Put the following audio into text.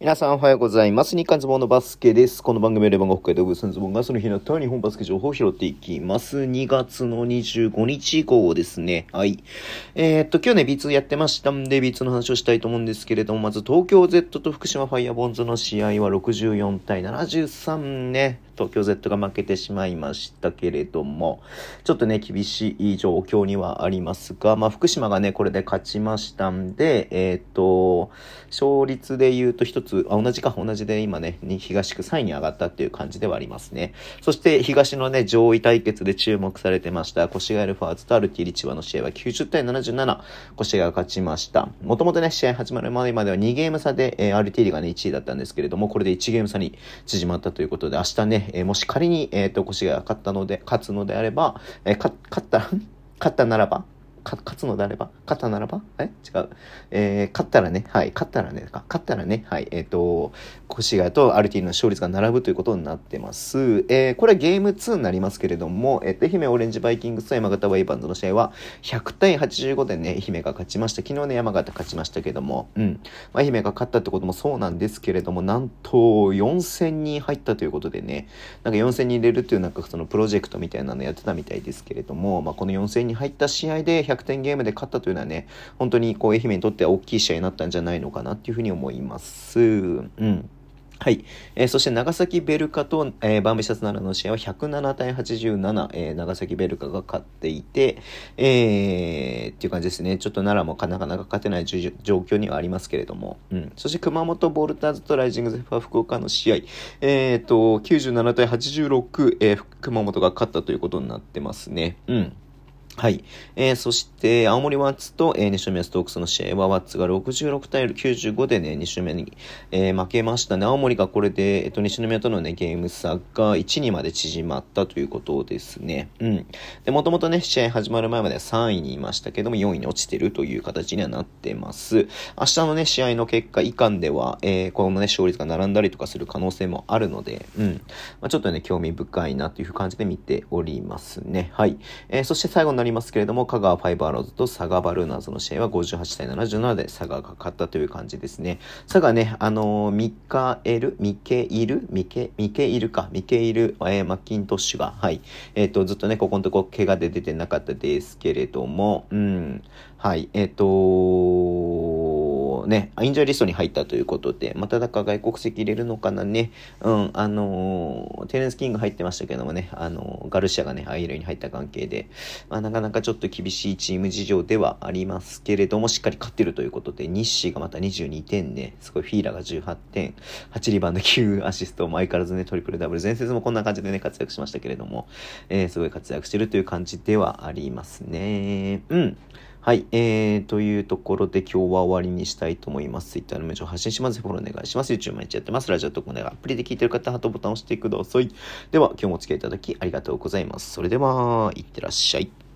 皆さんおはようございます。日刊ズボンのバスケです。この番組はレバンが北海道ブースのズボンがその日のった日本バスケ情報を拾っていきます。2月の25日以降ですね。はい。えー、っと、今日ね、B2 やってましたんで、B2 の話をしたいと思うんですけれども、まず東京 Z と福島ファイアボンズの試合は64対73ね。東京 Z が負けてしまいましたけれども、ちょっとね、厳しい状況にはありますが、まあ、福島がね、これで勝ちましたんで、えー、っと、勝率で言うと一つ、あ、同じか、同じで今ね、東区3位に上がったっていう感じではありますね。そして、東のね、上位対決で注目されてました、越谷ルファーズとアルティリチワの試合は90対77、越谷が勝ちました。もともとね、試合始まる前までは2ゲーム差で、えー、アルティリがね、1位だったんですけれども、これで1ゲーム差に縮まったということで、明日ね、えー、もし仮に、えっ、ー、と、越谷が勝ったので、勝つのであれば、えー、勝ったら、勝ったならば、勝つのであれば勝ったならば？え？違う。えー、勝ったらね、はい、勝ったらね、勝ったらね、はい、えっ、ー、と、越谷とアルティの勝率が並ぶということになってます。えー、これはゲーム2になりますけれども、えっ、ー、と、愛媛オレンジバイキングスと山形ワイバンズの試合は、100対85でね、愛媛が勝ちました。昨日ね、山形勝ちましたけども、うん。まあ、愛媛が勝ったってこともそうなんですけれども、なんと、4000人入ったということでね、なんか4000人入れるっていうなんかそのプロジェクトみたいなのやってたみたいですけれども、まあ、この4000人入った試合で100点ゲームで勝ったというのはね、本当にこう愛媛にとっては大きい試合になったんじゃないのかなっていうふうに思います。うん。はい。えー、そして長崎ベルカと、えー、バンビシャス奈良の試合は107対87、えー、長崎ベルカが勝っていて、えー、っていう感じですね。ちょっと奈良もなかなか勝てない状況にはありますけれども。うん。そして熊本ボルターズとライジングゼファー福岡の試合、えっ、と、97対86、えー、熊本が勝ったということになってますね。うん。はい。えー、そして、青森ワッツと、えー、西宮ストークスの試合は、ワッツが66対95でね、西宮に、えー、負けましたね。青森がこれで、えっと、西宮とのね、ゲーム差が1にまで縮まったということですね。うん。で、もともとね、試合始まる前までは3位にいましたけども、4位に落ちてるという形にはなってます。明日のね、試合の結果以下では、えー、このね、勝率が並んだりとかする可能性もあるので、うん。まあ、ちょっとね、興味深いなという感じで見ておりますね。はい。えー、そして最後になりりますけれども、香川ファイバーローズと佐賀バルーナーズの試合は58対77で佐賀が勝ったという感じですね。佐賀ね、あのー、ミカエル、ミケイルミケ、ミケイルか、ミケイル、えー、マッキントッシュが、はい。えっ、ー、と、ずっとね、ここのとこ怪我で出てなかったですけれども、うん。はい。えっ、とね、インジャーリストに入ったということで、まただか外国籍入れるのかなね。うん、あのテレンス・キング入ってましたけどもね、あのガルシアがね、アイルに入った関係で、まあ、なかなかちょっと厳しいチーム事情ではありますけれども、しっかり勝ってるということで、ニッシーがまた22点ね、すごいフィーラーが18点、8リバウンド9アシスト、相変わらずね、トリプルダブル、前節もこんな感じでね、活躍しましたけれども、えー、すごい活躍してるという感じではありますね。うん。はい。えー、というところで今日は終わりにしたいと思います。Twitter のメールを発信します。フォローお願いします。YouTube 毎日やってます。ラジオとかね、アプリで聞いてる方、ハートボタンを押してください。では、今日もお付き合いいただきありがとうございます。それでは、いってらっしゃい。